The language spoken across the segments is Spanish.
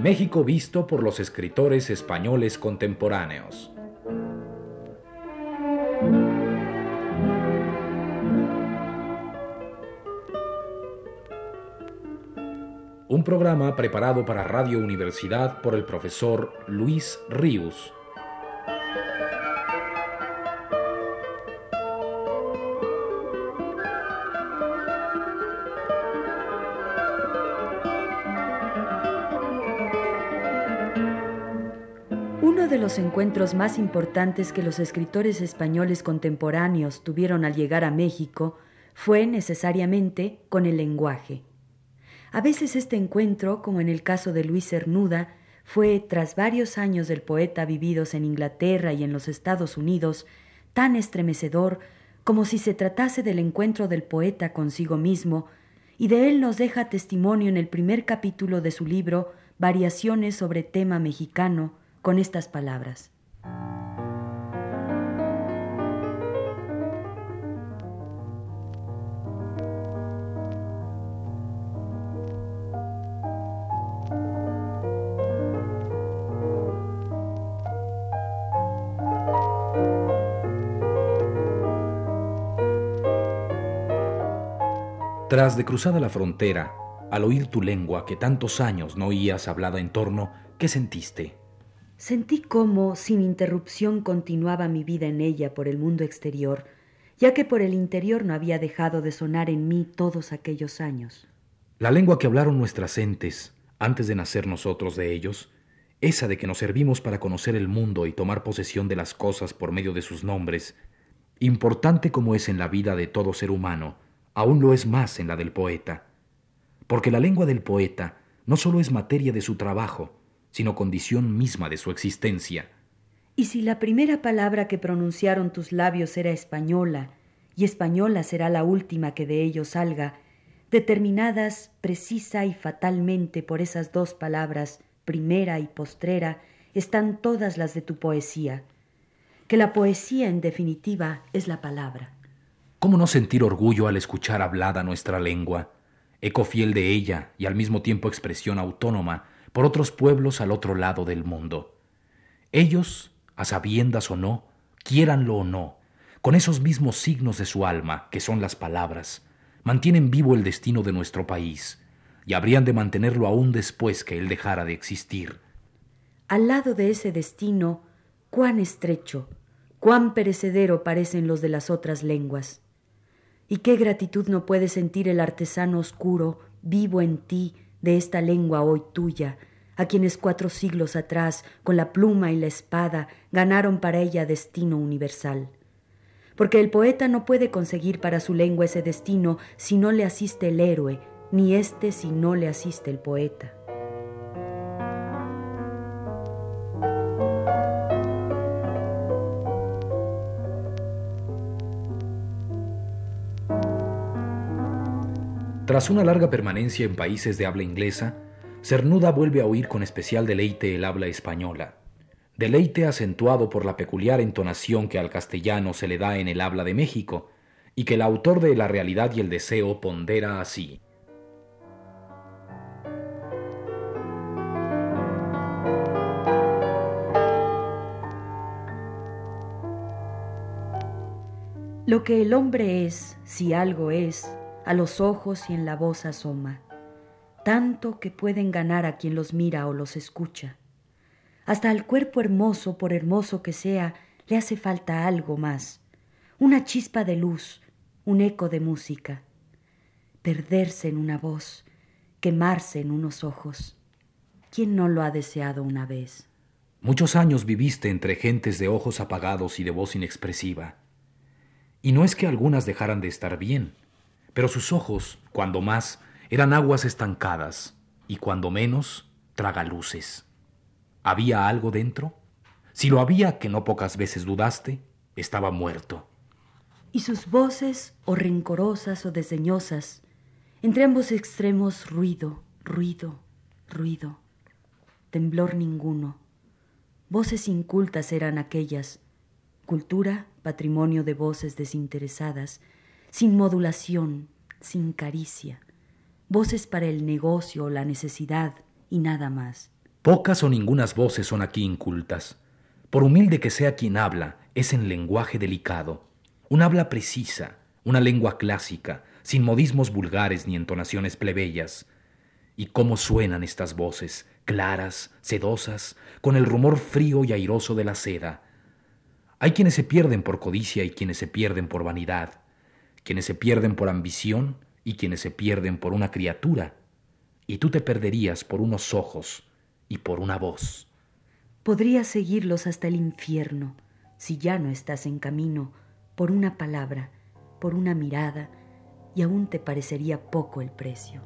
México visto por los escritores españoles contemporáneos. Un programa preparado para Radio Universidad por el profesor Luis Ríos. Uno de los encuentros más importantes que los escritores españoles contemporáneos tuvieron al llegar a México fue necesariamente con el lenguaje. A veces este encuentro, como en el caso de Luis Cernuda, fue, tras varios años del poeta vividos en Inglaterra y en los Estados Unidos, tan estremecedor como si se tratase del encuentro del poeta consigo mismo, y de él nos deja testimonio en el primer capítulo de su libro Variaciones sobre tema mexicano, con estas palabras. Tras de cruzada la frontera, al oír tu lengua que tantos años no oías hablada en torno, ¿qué sentiste? Sentí cómo, sin interrupción, continuaba mi vida en ella por el mundo exterior, ya que por el interior no había dejado de sonar en mí todos aquellos años. La lengua que hablaron nuestras entes antes de nacer nosotros de ellos, esa de que nos servimos para conocer el mundo y tomar posesión de las cosas por medio de sus nombres, importante como es en la vida de todo ser humano, aún lo es más en la del poeta. Porque la lengua del poeta no solo es materia de su trabajo, sino condición misma de su existencia. Y si la primera palabra que pronunciaron tus labios era española, y española será la última que de ellos salga, determinadas precisa y fatalmente por esas dos palabras, primera y postrera, están todas las de tu poesía, que la poesía en definitiva es la palabra. ¿Cómo no sentir orgullo al escuchar hablada nuestra lengua, eco fiel de ella y al mismo tiempo expresión autónoma por otros pueblos al otro lado del mundo? Ellos, a sabiendas o no, quiéranlo o no, con esos mismos signos de su alma, que son las palabras, mantienen vivo el destino de nuestro país, y habrían de mantenerlo aún después que él dejara de existir. Al lado de ese destino, cuán estrecho, cuán perecedero parecen los de las otras lenguas. Y qué gratitud no puede sentir el artesano oscuro, vivo en ti, de esta lengua hoy tuya, a quienes cuatro siglos atrás, con la pluma y la espada, ganaron para ella destino universal. Porque el poeta no puede conseguir para su lengua ese destino si no le asiste el héroe, ni éste si no le asiste el poeta. Tras una larga permanencia en países de habla inglesa, Cernuda vuelve a oír con especial deleite el habla española, deleite acentuado por la peculiar entonación que al castellano se le da en el habla de México, y que el autor de La realidad y el deseo pondera así. Lo que el hombre es, si algo es, a los ojos y en la voz asoma, tanto que pueden ganar a quien los mira o los escucha. Hasta al cuerpo hermoso, por hermoso que sea, le hace falta algo más, una chispa de luz, un eco de música, perderse en una voz, quemarse en unos ojos. ¿Quién no lo ha deseado una vez? Muchos años viviste entre gentes de ojos apagados y de voz inexpresiva. Y no es que algunas dejaran de estar bien, pero sus ojos, cuando más, eran aguas estancadas y cuando menos, tragaluces. ¿Había algo dentro? Si lo había, que no pocas veces dudaste, estaba muerto. Y sus voces, o rencorosas o desdeñosas, entre ambos extremos ruido, ruido, ruido, temblor ninguno. Voces incultas eran aquellas, cultura, patrimonio de voces desinteresadas, sin modulación, sin caricia, voces para el negocio la necesidad y nada más. Pocas o ningunas voces son aquí incultas. Por humilde que sea quien habla, es en lenguaje delicado. Un habla precisa, una lengua clásica, sin modismos vulgares ni entonaciones plebeyas. Y cómo suenan estas voces, claras, sedosas, con el rumor frío y airoso de la seda. Hay quienes se pierden por codicia y quienes se pierden por vanidad, quienes se pierden por ambición y quienes se pierden por una criatura. Y tú te perderías por unos ojos y por una voz. Podrías seguirlos hasta el infierno si ya no estás en camino, por una palabra, por una mirada, y aún te parecería poco el precio.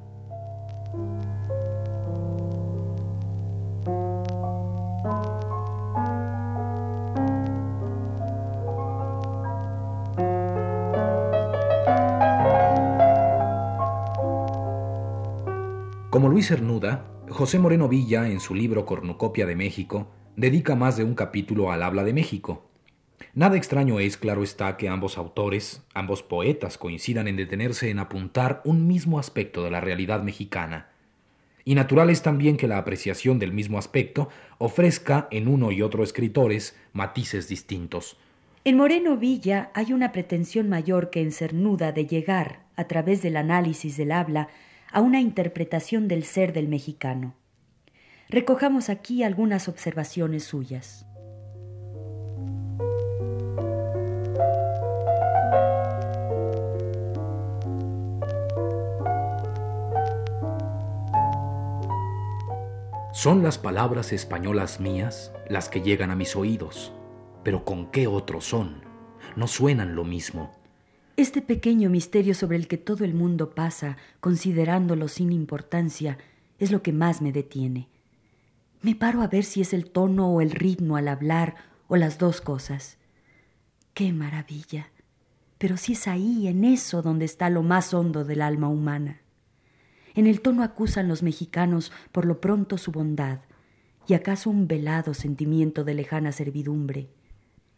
Como Luis Cernuda, José Moreno Villa, en su libro Cornucopia de México, dedica más de un capítulo al habla de México. Nada extraño es, claro está, que ambos autores, ambos poetas, coincidan en detenerse en apuntar un mismo aspecto de la realidad mexicana. Y natural es también que la apreciación del mismo aspecto ofrezca en uno y otro escritores matices distintos. En Moreno Villa hay una pretensión mayor que en Cernuda de llegar, a través del análisis del habla, a una interpretación del ser del mexicano. Recojamos aquí algunas observaciones suyas. Son las palabras españolas mías las que llegan a mis oídos, pero ¿con qué otros son? No suenan lo mismo. Este pequeño misterio sobre el que todo el mundo pasa, considerándolo sin importancia, es lo que más me detiene. Me paro a ver si es el tono o el ritmo al hablar o las dos cosas. ¡Qué maravilla! Pero si es ahí, en eso, donde está lo más hondo del alma humana. En el tono acusan los mexicanos por lo pronto su bondad y acaso un velado sentimiento de lejana servidumbre.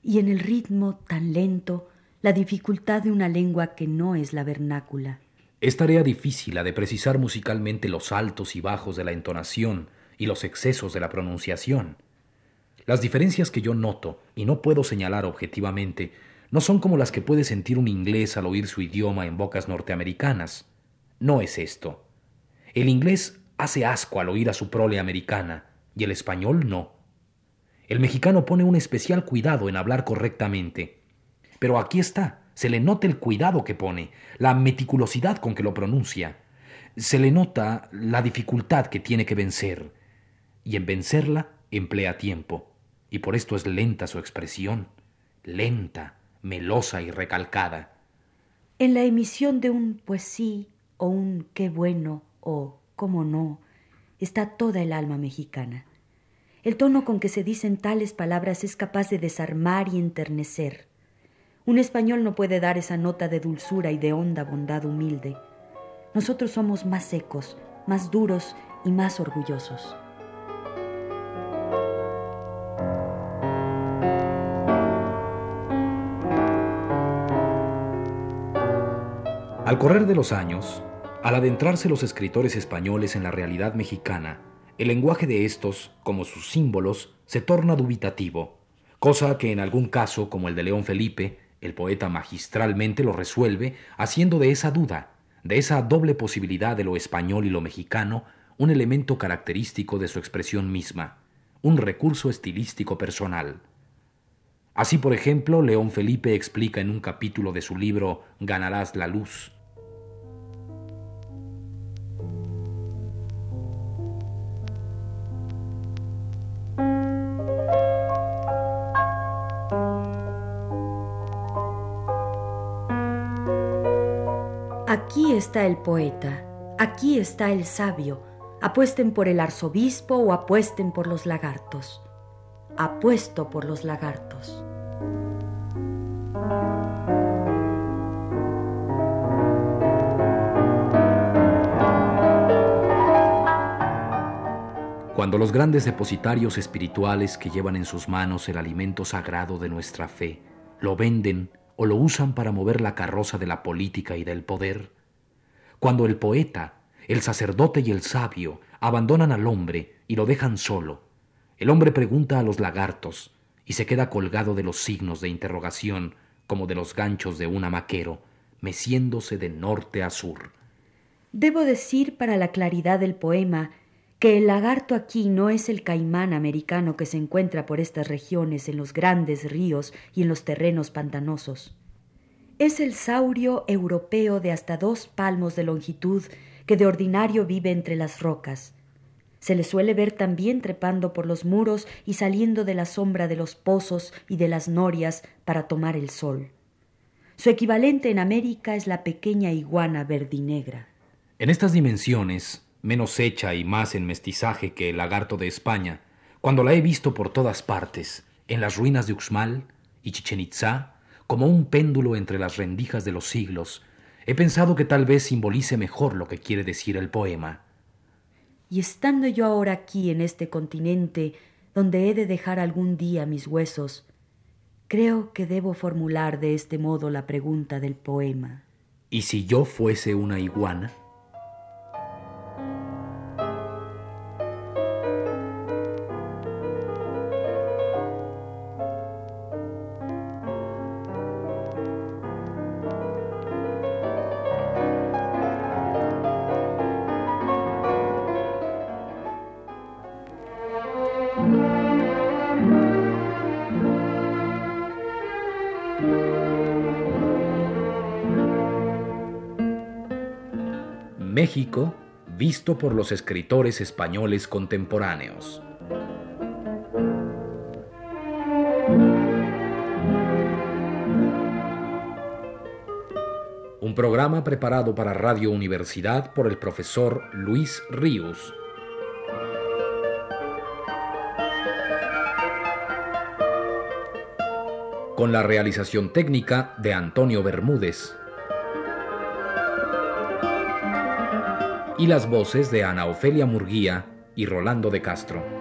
Y en el ritmo tan lento, la dificultad de una lengua que no es la vernácula. Es tarea difícil la de precisar musicalmente los altos y bajos de la entonación y los excesos de la pronunciación. Las diferencias que yo noto, y no puedo señalar objetivamente, no son como las que puede sentir un inglés al oír su idioma en bocas norteamericanas. No es esto. El inglés hace asco al oír a su prole americana, y el español no. El mexicano pone un especial cuidado en hablar correctamente, pero aquí está, se le nota el cuidado que pone, la meticulosidad con que lo pronuncia. Se le nota la dificultad que tiene que vencer, y en vencerla emplea tiempo, y por esto es lenta su expresión, lenta, melosa y recalcada. En la emisión de un pues sí o un qué bueno o cómo no está toda el alma mexicana. El tono con que se dicen tales palabras es capaz de desarmar y enternecer. Un español no puede dar esa nota de dulzura y de honda bondad humilde. Nosotros somos más secos, más duros y más orgullosos. Al correr de los años, al adentrarse los escritores españoles en la realidad mexicana, el lenguaje de estos, como sus símbolos, se torna dubitativo, cosa que en algún caso, como el de León Felipe, el poeta magistralmente lo resuelve haciendo de esa duda, de esa doble posibilidad de lo español y lo mexicano, un elemento característico de su expresión misma, un recurso estilístico personal. Así, por ejemplo, León Felipe explica en un capítulo de su libro Ganarás la luz, el poeta, aquí está el sabio. Apuesten por el arzobispo o apuesten por los lagartos. Apuesto por los lagartos. Cuando los grandes depositarios espirituales que llevan en sus manos el alimento sagrado de nuestra fe lo venden o lo usan para mover la carroza de la política y del poder. Cuando el poeta, el sacerdote y el sabio abandonan al hombre y lo dejan solo. El hombre pregunta a los lagartos y se queda colgado de los signos de interrogación como de los ganchos de un amaquero, meciéndose de norte a sur. Debo decir para la claridad del poema que el lagarto aquí no es el caimán americano que se encuentra por estas regiones en los grandes ríos y en los terrenos pantanosos. Es el saurio europeo de hasta dos palmos de longitud que de ordinario vive entre las rocas. Se le suele ver también trepando por los muros y saliendo de la sombra de los pozos y de las norias para tomar el sol. Su equivalente en América es la pequeña iguana verdinegra. En estas dimensiones, menos hecha y más en mestizaje que el lagarto de España, cuando la he visto por todas partes, en las ruinas de Uxmal y Chichen Itzá, como un péndulo entre las rendijas de los siglos, he pensado que tal vez simbolice mejor lo que quiere decir el poema. Y estando yo ahora aquí en este continente, donde he de dejar algún día mis huesos, creo que debo formular de este modo la pregunta del poema. ¿Y si yo fuese una iguana? México visto por los escritores españoles contemporáneos. Un programa preparado para Radio Universidad por el profesor Luis Ríos. Con la realización técnica de Antonio Bermúdez. Y las voces de Ana Ofelia Murguía y Rolando de Castro.